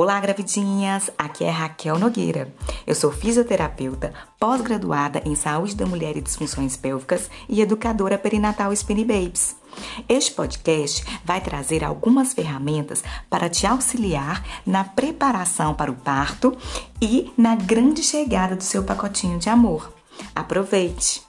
Olá, gravidinhas! Aqui é Raquel Nogueira. Eu sou fisioterapeuta, pós-graduada em saúde da mulher e disfunções pélvicas e educadora perinatal Spinny Babes. Este podcast vai trazer algumas ferramentas para te auxiliar na preparação para o parto e na grande chegada do seu pacotinho de amor. Aproveite!